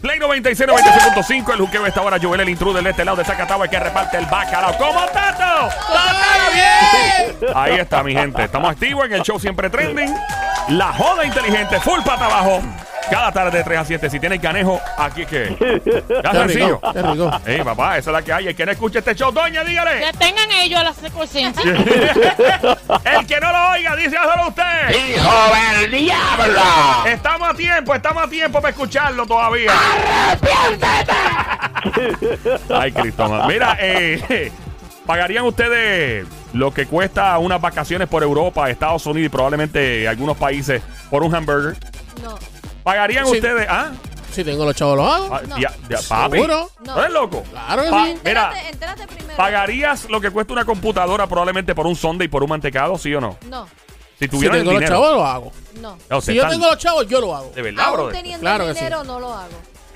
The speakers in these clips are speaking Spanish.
Play 96, 96.5, el juqueo esta hora, Joel, el intruder de este lado de Zacatau, que reparte el bacalao. ¿Cómo está todo? ¡Todo bien! Ahí está, mi gente. Estamos activos en el show Siempre Trending. La joda inteligente, full pata abajo. Cada tarde de 3 a 7. Si tienes canejo, aquí es que. Ya Qué sencillo. rico, qué rico. Ey, papá, esa es la que hay. El que no escuche este show, doña, dígale. Que tengan ellos la secuencia. El que no lo oiga, dice solo usted. ¡Hijo del diablo! Estamos a tiempo, estamos a tiempo para escucharlo todavía. Ay, Cristo. Mira, eh, ¿pagarían ustedes lo que cuesta unas vacaciones por Europa, Estados Unidos y probablemente algunos países por un hamburger? No. ¿Pagarían Sí. ustedes? ¿Ah? Si tengo los chavos, los hago. Ah, No. dia- dia- papi. ¿Seguro? No. ¿No eres loco? Claro que Pa- sí. Mira, Entérate, entérate primero. ¿pagarías lo que cuesta una computadora probablemente por un sonde y por un mantecado, sí o no? No, Si Si tuvieran tengo el los dinero. chavos, lo hago. no. No, Si yo están- tengo los chavos, yo lo hago. De verdad, Aún brother. teniendo Claro que sí. dinero no lo hago.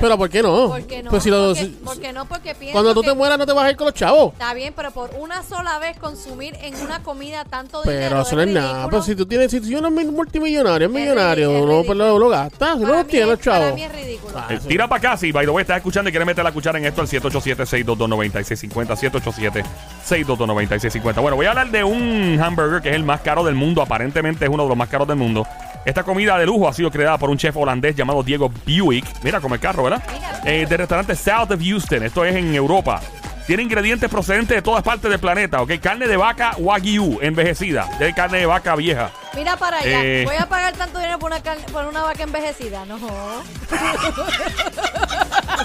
Pero ¿por qué no? ¿Por qué no? Pues si lo- porque, si- porque no, porque pienso cuando tú que te mueras, no te vas a ir con los chavos. Está bien, pero por una sola vez consumir en una comida tanto dinero Pero eso no es nada. Pero si tú tienes, si tú eres multimillonario, es Es millonario, es no pues lo, lo gastas, si no lo mí tienes los es- Para chavos. mí es ridículo. Ah, Eh. Tira para acá, si by the way estás escuchando y quieres meter la cuchara en esto, al 787-622-9650, 787-622-9650. Bueno, voy a hablar de un hamburger que es el más caro del mundo, aparentemente es uno de los más caros del mundo. Esta comida de lujo ha sido creada por un chef holandés llamado Diego Buick. Mira, como el carro, ¿verdad? Eh, del restaurante South of Houston, esto es en Europa. Tiene ingredientes procedentes de todas partes del planeta, ¿ok? Carne de vaca Wagyu envejecida, de carne de vaca vieja. Mira para allá. Eh. Voy a pagar tanto dinero por una, carne- por una vaca envejecida. No.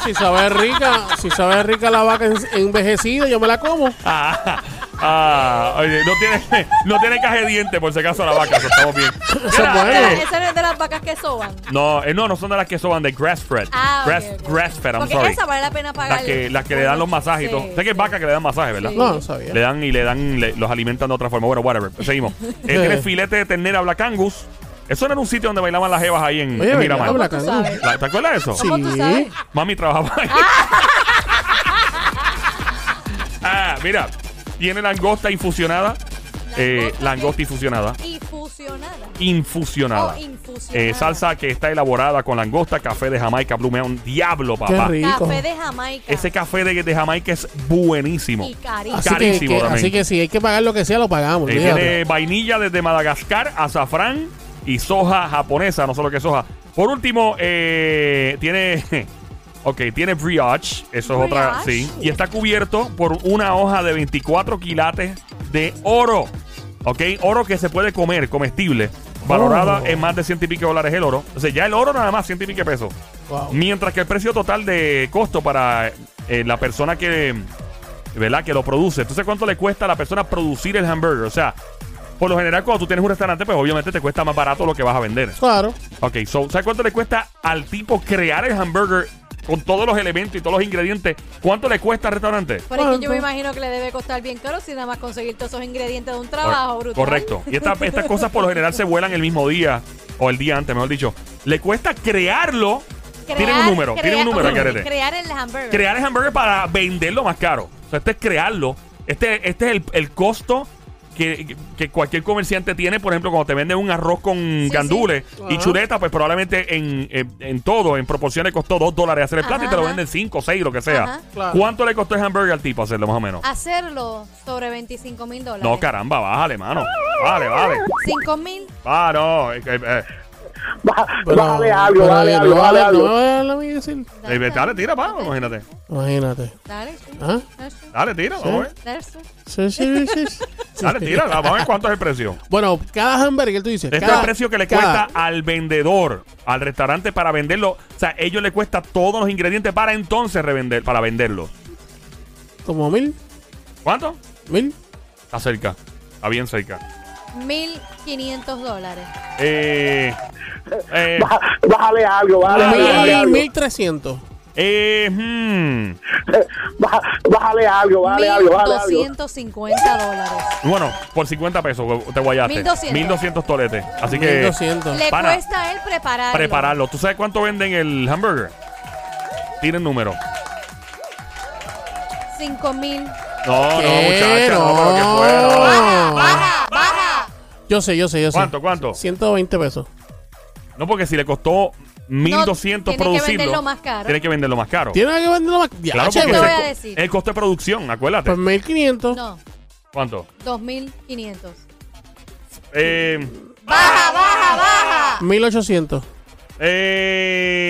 Si sabe rica, si sabe rica la vaca en- envejecida, yo me la como. Ah, ah, oye, no tiene, no tiene caja de dientes, por si acaso la vaca, eso estamos bien. Eso es Mira, bueno. eh, Esa no es de las vacas que soban. no, eh, no, no son de las que soban de grass fed. Ah, ok, grass, ok. grass fed, I'm Porque sorry. esa vale la pena pagar. Las que, las que le dan los masajes y todo. sé que es vaca que le dan masajes, ¿verdad? Sí. No, no sabía. Le dan y le dan, le- los alimentan de otra forma. Bueno, whatever. Seguimos. Eh, tiene filete de ternera Black Angus. Eso no era un sitio donde bailaban las jevas ahí en, Oye, en ¿verdad? Miramar. Black ¿Cómo tú Angus. sabes? La- ¿Te acuerdas de eso? Sí. ¿Cómo tú sabes? Mami trabajaba ahí. ah, mira. Tiene langosta infusionada. Eh, ¿Langosta infusionada. Y fusionada. Infusionada. Oh, infusionada. Eh, salsa que está elaborada con langosta, café de Jamaica, Blue. Diablo, Qué papá. rico. Café de Jamaica. Ese café de, de Jamaica es buenísimo. Y carísimo. Así que, carísimo que- también. así que si hay que pagar lo que sea, lo pagamos. Eh, tiene vainilla desde Madagascar, azafrán y soja japonesa, no sé lo que es soja. Por último, eh, tiene. Ok, tiene brioche, eso es otra, sí. Y está cubierto por una hoja de 24 quilates de oro. Ok, oro que se puede comer, comestible. Valorada Oh. en más de ciento y pico dólares el oro. O sea, ya el oro nada más ciento y pico pesos. Wow. Mientras que el precio total de costo para eh, la persona que, ¿verdad? que lo produce. Entonces, ¿cuánto le cuesta a la persona producir el hamburger? O sea, por lo general, cuando tú tienes un restaurante, pues obviamente te cuesta más barato lo que vas a vender. Claro. Ok, so, ¿sabes cuánto le cuesta al tipo crear el hamburger con todos los elementos y todos los ingredientes? ¿Cuánto le cuesta al restaurante? Pero es que yo me imagino que le debe costar bien caro si nada más conseguir todos esos ingredientes de un trabajo brutal. Correcto. Y esta- estas cosas por lo general se vuelan el mismo día o el día antes, mejor dicho. Le cuesta crearlo. Crear- tienen un número, tienen un crear- número. Crear el hamburger. crear el hamburger para venderlo más caro. O sea, este es crearlo. Este, este es el, el costo que, que cualquier comerciante tiene, por ejemplo, cuando te venden un arroz con Sí, gandules sí. y Ajá. chuleta, pues probablemente en, en, en todo, en proporciones, costó dos dólares hacer el plato y te lo venden 5, 6, lo que sea. Claro. ¿Cuánto le costó el hamburger al tipo hacerlo más o menos? Hacerlo sobre 25 mil dólares. No, caramba, bájale, mano. Vale, vale. 5 mil. Ah, no. eh, Pero- Bájale algo, bájale algo, bájale algo. No decir. dale, tira, pa, imagínate. Imagínate. Dale. ¿Ah? Dale, tira, vamos a ver. Sí, sí, sí, sí. Dale, tira, vamos a ver cuánto es el precio. Bueno, cada hamburger tú dices. Este es el precio que le cada- cuesta al vendedor, al restaurante para venderlo. O sea, ellos le cuesta todos los ingredientes para entonces revender, para venderlo. Como mil. ¿Cuánto? Mil. Está cerca. Está bien cerca. 1500 dólares. Eh, eh, Bá- Bájale algo, bájale algo, bájale Mil, algo. mil trescientos. eh, hmm. Bá- Bájale algo, bájale algo, bájale algo. 1250 dólares. Bueno, por 50 pesos te guayaste. 1200. 1200 toletes. Así que Mil doscientos. Le Pana. cuesta a él prepararlo. prepararlo. ¿Tú sabes cuánto venden el hamburger? Tienen número. 5 mil. No, no, ¿Qué? muchacha, no, pero que No. fuera. Baja, baja, baja. Yo sé, yo sé, yo sé. ¿Cuánto, cuánto? 120 pesos. No, porque si le costó 1200 tiene que producirlo, venderlo más caro. tiene que venderlo más caro. ¿Tiene que venderlo más? Claro, Ya, porque voy el, a decir. el costo de producción, acuérdate. Pues 1500. No, ¿Cuánto? 2500. Eh, Baja, baja, baja. 1800.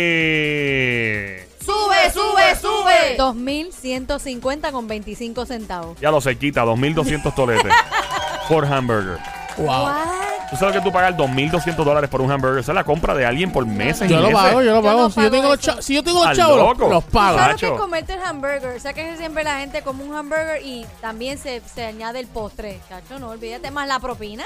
eh, Sube, sube, sube. 2150 con 25 centavos. ya lo sé, quita 2200 toletes por hamburger. Wow. What? ¿Tú sabes que tú pagas 2.200 dólares por un hamburger? Esa es la compra de alguien por meses Yo y lo meses. pago, yo lo Yo pago. no si, yo pago tengo los eso. cha- si yo tengo los Al chavos, los, loco. los pago. ¿Sabes qué Nacho. es comerte el hamburger? O sea que siempre la gente come un hamburger y también se, se añade el postre. Chacho, no olvídate más la propina.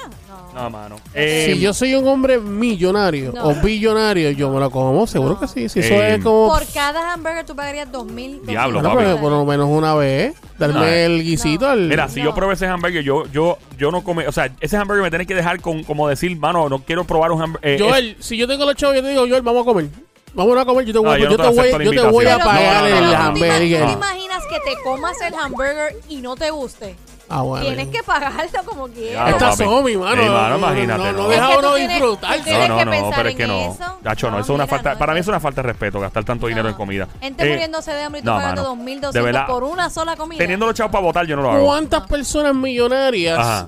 No. No, mano. Eh, Si yo soy un hombre millonario No. o billonario, yo me lo como, seguro No. que sí. Si eso Eh, es como. Por cada hamburger tú pagarías 2000. Diablo, Bueno, papi. por lo menos una vez, darme No. el guisito. No. al- Mira, si No. yo pruebo ese hamburger, yo, yo, yo no come, o sea, ese hamburger me tiene que dejar con, como decir, mano, no quiero probar un hamburger. Joel, si yo tengo los chavos, yo te digo, Joel, vamos a comer. Vamos a comer. Yo te voy, No, yo no yo te te voy, acepto la yo te voy a pagar No, no, no, el no, no. hamburger. ¿Tú te imaginas que te comas el hamburger y no te guste? Ah, bueno. Tienes que pagarlo como quieras. Claro, Esta papi. Somi, mano. Sí, mano, no, no, imagínate, No, no, no. deja Es que a uno tienes- disfrutar. tú tienes No, que no, no, pensar pero es en que no. eso. Gacho, no, No, eso es una mira, falta, no, para mí es una falta de respeto gastar tanto dinero en comida. Gente Eh, muriéndose de hambre y tú no, pagando mano. 2200 De verdad. por una sola comida. Teniendo los chavos para votar, yo no lo hago. ¿Cuántas personas millonarias Ajá.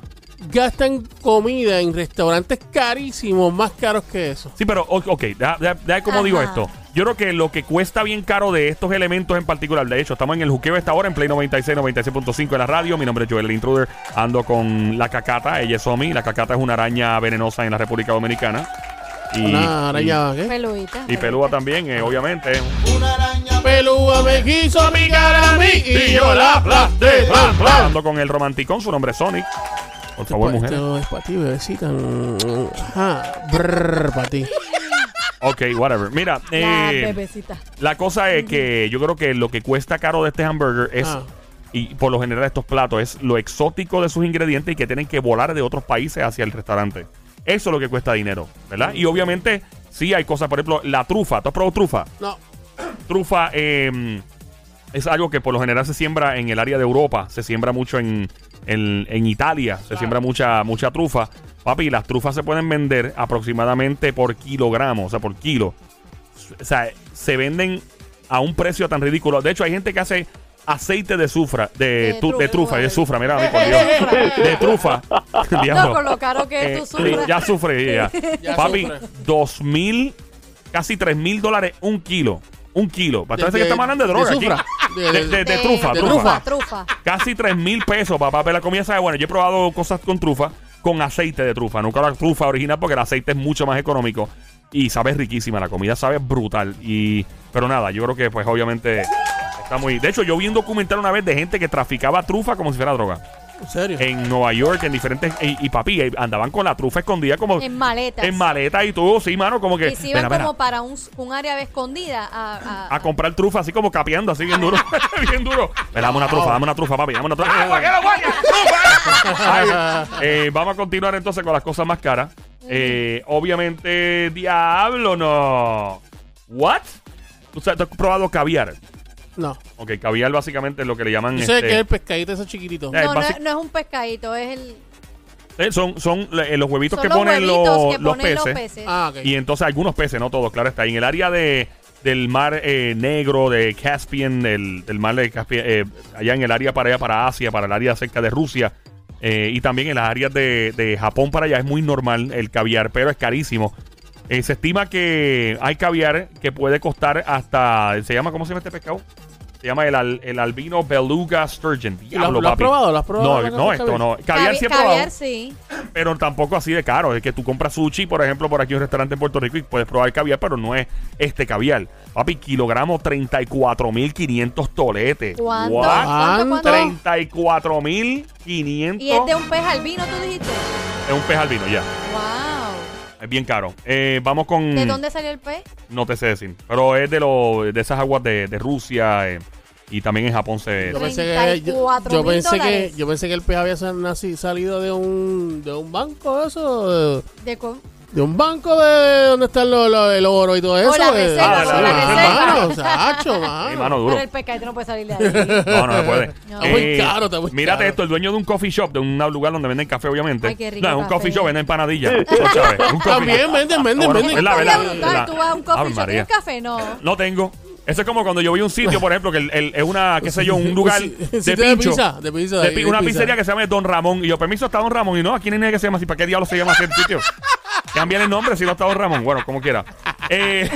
gastan comida en restaurantes carísimos, más caros que eso? Sí, pero, o- ok, deja, deja- deja cómo digo Ajá. esto. Yo creo que lo que cuesta bien caro de estos elementos en particular, de hecho, estamos en el juqueo esta hora en Play 96, 96.5 de la radio. Mi nombre es Joel el Intruder. Ando con la cacata, ella es Somi. La cacata es una araña venenosa en la República Dominicana. Y, Una araña, ¿qué? Peludita. y, y pelúa también, eh, obviamente. Pelúa me quiso picar a mí y yo la aplasté. Bla, bla. Ando con el romanticón, su nombre es Sonic. Por favor, mujer. Esto es para ti, bebecita. Mm, Ajá. Brrr, para ti. Ok, whatever. Mira, La eh, bebecita. La cosa es que yo creo que lo que cuesta caro de este hamburger es, Ah. y por lo general estos platos, es lo exótico de sus ingredientes y que tienen que volar de otros países hacia el restaurante. Eso es lo que cuesta dinero, ¿verdad? Y obviamente, sí hay cosas, por ejemplo, la trufa. ¿Tú has probado trufa? No. Trufa eh, es algo que por lo general se siembra en el área de Europa, se siembra mucho en, en- en Italia, se siembra mucha, mucha trufa. Papi, las trufas se pueden vender aproximadamente por kilogramo, o sea, por kilo. O sea, se venden a un precio tan ridículo. De hecho, hay gente que hace aceite de sufra, de, De tu- de trufa. de sufra, mira, por Dios. de trufa. No, con lo caro que es Eh, tu sufra. Ya sufre, ya. Ya Papi, sufre. dos mil, casi tres mil dólares un kilo. Un kilo. Para De- que estamos hablando de de droga sufra. aquí. De- De, de- de trufa, de trufa. trufa. Casi tres mil pesos, papá. Pero la comida sabe bueno. Yo he probado cosas con trufa, con aceite de trufa. Nunca la trufa original porque el aceite es mucho más económico. Y sabe riquísima. La comida sabe brutal. Y, pero nada, yo creo que pues obviamente está muy... De hecho, yo vi un documental una vez de gente que traficaba trufa como si fuera droga. ¿En serio? En Nueva York, en diferentes... Y, y papi, eh, andaban con la trufa escondida como... En maletas. En maleta y todo, sí, mano, como que... Y se iban Mira, mira, como para un, un área escondida a, a- a comprar trufa así como capeando, así bien duro. bien duro. Me dame una trufa, dame una trufa, papi, dame una trufa. ¡Ay, ¿para qué lo eh, vamos a continuar entonces con las cosas más caras. Eh, obviamente, diablo, no. ¿What? ¿Tú, sabes- tú has probado caviar? No. Ok, caviar básicamente es lo que le llaman... Yo sé este, que es el pescadito ese chiquitito. Eh, No, no, basic- es- no es un pescadito, es el. eh, son son eh, los huevitos Son que los ponen huevitos los, que los ponen peces. los peces. Ah, ok. Y entonces algunos peces, no todos, claro está. En el área de del mar eh, negro, de Caspian, del, del mar de Caspian, eh, allá en el área para allá, para Asia, para el área cerca de Rusia, eh, y también en las áreas de, de Japón para allá es muy normal el caviar, pero es carísimo. Eh, se estima que hay caviar que puede costar hasta, ¿se llama, cómo se llama este pescado? Se llama el, al- el albino beluga sturgeon. ¿Y ¿Lo, Diablo, lo has papi. probado? ¿Lo has probado? No, no, esto no. Caviar Cavi- sí he probado caviar sí. pero tampoco así de caro. Es que tú compras sushi, por ejemplo, por aquí en un restaurante en Puerto Rico y puedes probar caviar, pero no es este caviar. Papi, kilogramo 34.500 toletes. ¿Cuánto? What? ¿Cuánto, cuánto? 34.500 Y es de un pez albino, tú dijiste. es un pez albino, ya. Wow. Es bien caro. Eh, vamos con... ¿De dónde salió el pez? No te sé decir. Pero es de, lo, de esas aguas de, de Rusia eh, y también en Japón se... Yo pensé que, yo, 34 yo mil pensé que yo pensé que el pez había salido de un de un banco eso. De co- De un banco de donde está lo- el oro y todo eso. la de- reserva, sí, o la reserva. Hermano, Sí, mano. mano, duro. Pero el pescadito no puede salir de ahí. No, no se puede. Eh, No. Está muy caro, está muy Mírate caro. esto, el dueño de un coffee shop, de un lugar donde venden café, obviamente. Ay, qué rico no, es un café. coffee shop, venden empanadillas. Un coffee- También venden, venden, Ah, bueno, venden. es la verdad. Tú vas a un coffee shop, María. ¿tienes café? No. No tengo. Eso es como cuando yo voy a un sitio, por ejemplo, que el- el- es una, qué sé yo, un lugar Sí, de pincho. pizza, de pizza, de de- pi- de una pizza. pizzería que se llama Don Ramón. Y yo, permiso, está Don Ramón. Y no, aquí no hay nadie que se llama así. ¿Para qué diablo se llama así el sitio? Cambian el nombre si no Don Ramón. Bueno, como quiera. Eh,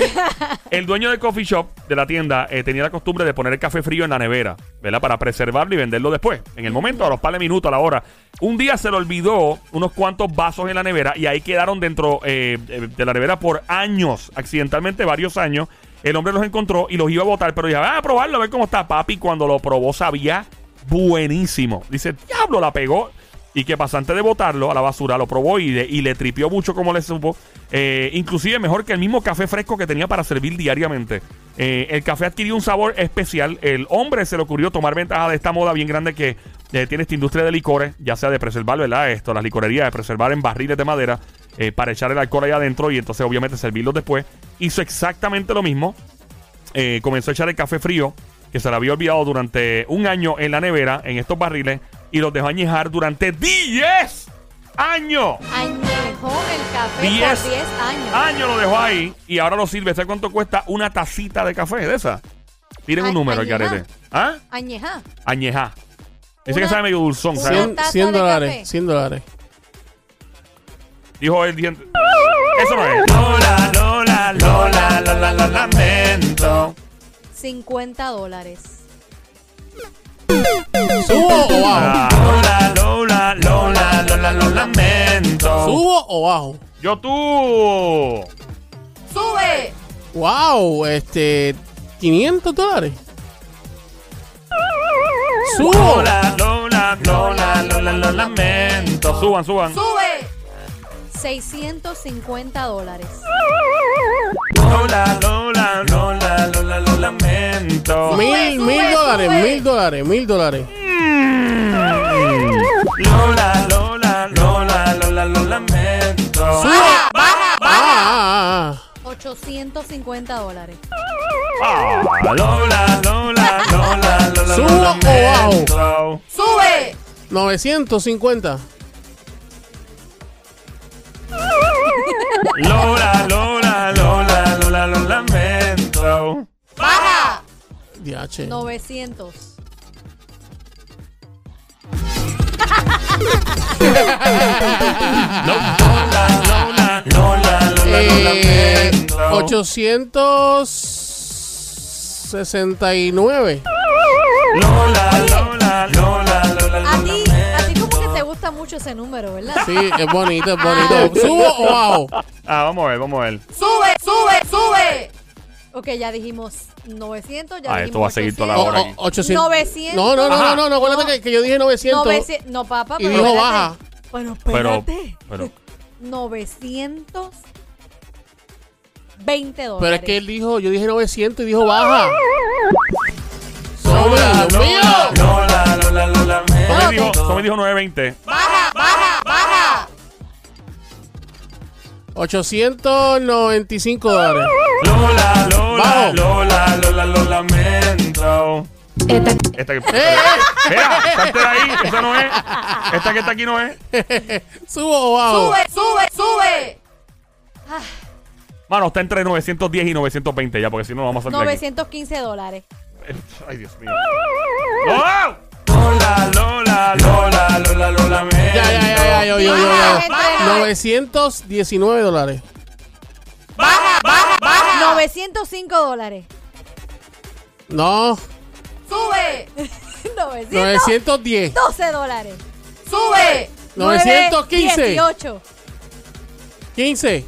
el dueño del coffee shop de la tienda eh, tenía la costumbre de poner el café frío en la nevera, ¿verdad? Para preservarlo y venderlo después. En el momento, a los par de minutos, a la hora. Un día se le olvidó unos cuantos vasos en la nevera y ahí quedaron dentro eh, de la nevera por años, accidentalmente varios años. El hombre los encontró y los iba a botar, pero ya, "Ah, a probarlo, a ver cómo está. Papi, cuando lo probó, sabía buenísimo. Dice, diablo, la pegó. Y que pasa, antes de botarlo a la basura, lo probó y, le- tripió mucho como le supo. Eh, inclusive mejor que el mismo café fresco que tenía para servir diariamente. Eh, el café adquirió un sabor especial. El hombre se le ocurrió tomar ventaja de esta moda bien grande que eh, tiene esta industria de licores, ya sea de preservar, ¿verdad? Esto, las licorerías, de preservar en barriles de madera para echar el alcohol ahí adentro y entonces obviamente servirlos después. Hizo exactamente lo mismo comenzó a echar el café frío, que se le había olvidado durante un año en la nevera, en estos barriles, y los dejó añejar durante 10 años. Añejó el café Diez por 10 años. Años lo dejó ahí y ahora lo sirve. ¿Sabes cuánto cuesta una tacita de café de esa? Tienen un número, el añejar. carete. ¿Ah? Añejá. Añeja. Dice Una- que sabe medio dulzón, una- ¿sabes? 100, taza 100 de dólares, café. 100 dólares. Dijo el diente. Eso no es. Lola, Lola, Lola, Lola, lo lamento. 50 dólares. ¿Subo o bajo? Lola, Lola, Lola, Lola, lo lamento. ¿Subo o bajo? Yo tú. ¡Sube! Wow, este. 500 dólares. ¿Subo? Lola, Lola, Lola, Lola, lo lamento. Suban, suban. ¡Sube! 650 dólares. Lola, Lola, Lola, Lola, lo lamento. Mil, sube, mil dólares, sube. mil dólares, mil dólares. Lola, Lola, Lola, Lola, lo lamento. ¿Subo? Ah, ah, ah. 850 dólares. Ah, Lola, Lola, Lola, Lola, ¿Subo o bajo? ¡Sube! 950. Lola, Lola, Lola, Lola, lo lamento. ¡Baja! DH. 900. Lola, Lola, Lola, Lola, lo Eh, lamento. 869. Lola, Lola, Lola, Lola, lo A ti, a ti como que te gusta mucho ese número, ¿verdad? Sí, es bonito, es bonito. ¿Subo o bajo? Ah, vamos a ver, vamos a ver. ¡Sube! ¡Sube! ¡Sube! Ok, ya dijimos 900, ya Ah, dijimos esto va a seguir toda la hora o- aquí. 800. 900. No, no, no, Ajá. no, no, no, acuérdate que, que yo dije 900. 900. No, papá, Y pero dijo espérate. baja. Bueno, Pero, espérate. pero, 920 dólares. Pero es que él dijo, yo dije 900 y dijo baja. Lola. Lola, Lola, Lola, lo lamento. Somi Ok. dijo, Somi dijo 920. ¡Baja, baja, baja! 895 dólares. Lola, Lola. Lola, Lola, lo lamento. Esta que. Mira, salte de ahí, esa no es. Esta que está aquí no es. ¿Subo o bajo? ¡Sube, sube, sube! Mano, está entre 910 y 920 ya, porque si no, no vamos a salir de aquí. 915 dólares. Ay, Dios mío. ¡Lola! Lola, Lola, Lola, Lola, lo lamento. Ya, ya, ya, ya, yo, yo, yo, Baja, yo. entre- 919 dólares. 905 dólares. No, ¡Sube! 912 910. dólares. ¡Sube! 915. 18. 15.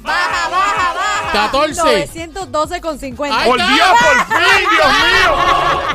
Baja, baja, baja. 14. 912 con 50. Ay, ¡Por Dios, por fin, Dios mío!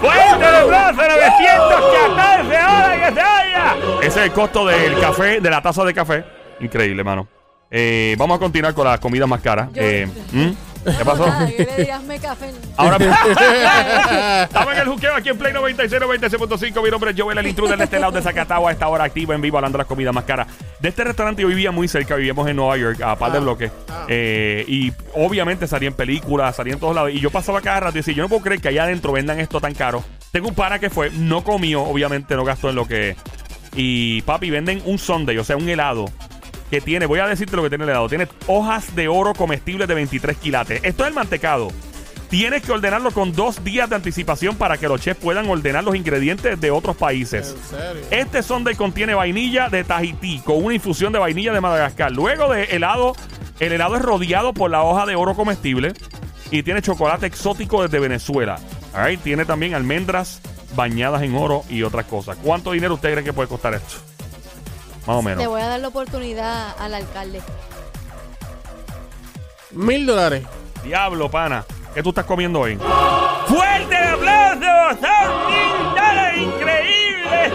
¡Fuerte el abrazo! ¡914 horas que se oiga! Ese es el costo del café, de la taza de café. Increíble, mano. Eh, vamos a continuar con las comidas más caras. Yo- Eh, ¿mm? ¿Qué pasó? Nada, que le digas me café. Ahora estamos en el juqueo aquí en Play 96, 96.5. Mi nombre es Joel, el intruder de este lado de Zacatau a esta hora activo en vivo hablando de las comidas más caras. De este restaurante yo vivía muy cerca, vivíamos en Nueva York, a par de Ah, bloques. ah. Eh, y obviamente salía en películas, salía en todos lados. Y yo pasaba cada rato y decía, yo no puedo creer que allá adentro vendan esto tan caro. Tengo un pana que fue, no comió, obviamente no gastó en lo que... Y papi, venden un sundae, o sea, un helado que tiene, voy a decirte lo que tiene el helado, tiene hojas de oro comestibles de 23 quilates. Esto es el mantecado. Tienes que ordenarlo con dos días de anticipación para que los chefs puedan ordenar los ingredientes de otros países. En serio. Este sundae contiene vainilla de Tahití con una infusión de vainilla de Madagascar. Luego de helado, el helado es rodeado por la hoja de oro comestible y tiene chocolate exótico desde Venezuela. Tiene también almendras bañadas en oro y otras cosas. ¿Cuánto dinero usted cree que puede costar esto? Más o menos. Le voy a dar la oportunidad al alcalde. Mil dólares. Diablo, pana. ¿Qué tú estás comiendo hoy? ¡Fuerte el aplauso! ¡Son mil dólares increíbles!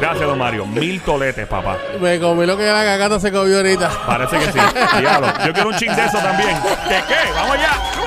Gracias, don Mario. Mil toletes, papá. Me comí lo que la cagata se comió ahorita. Parece que sí. Diablo. Yo quiero un ching de eso también. ¿De qué? ¡Vamos allá!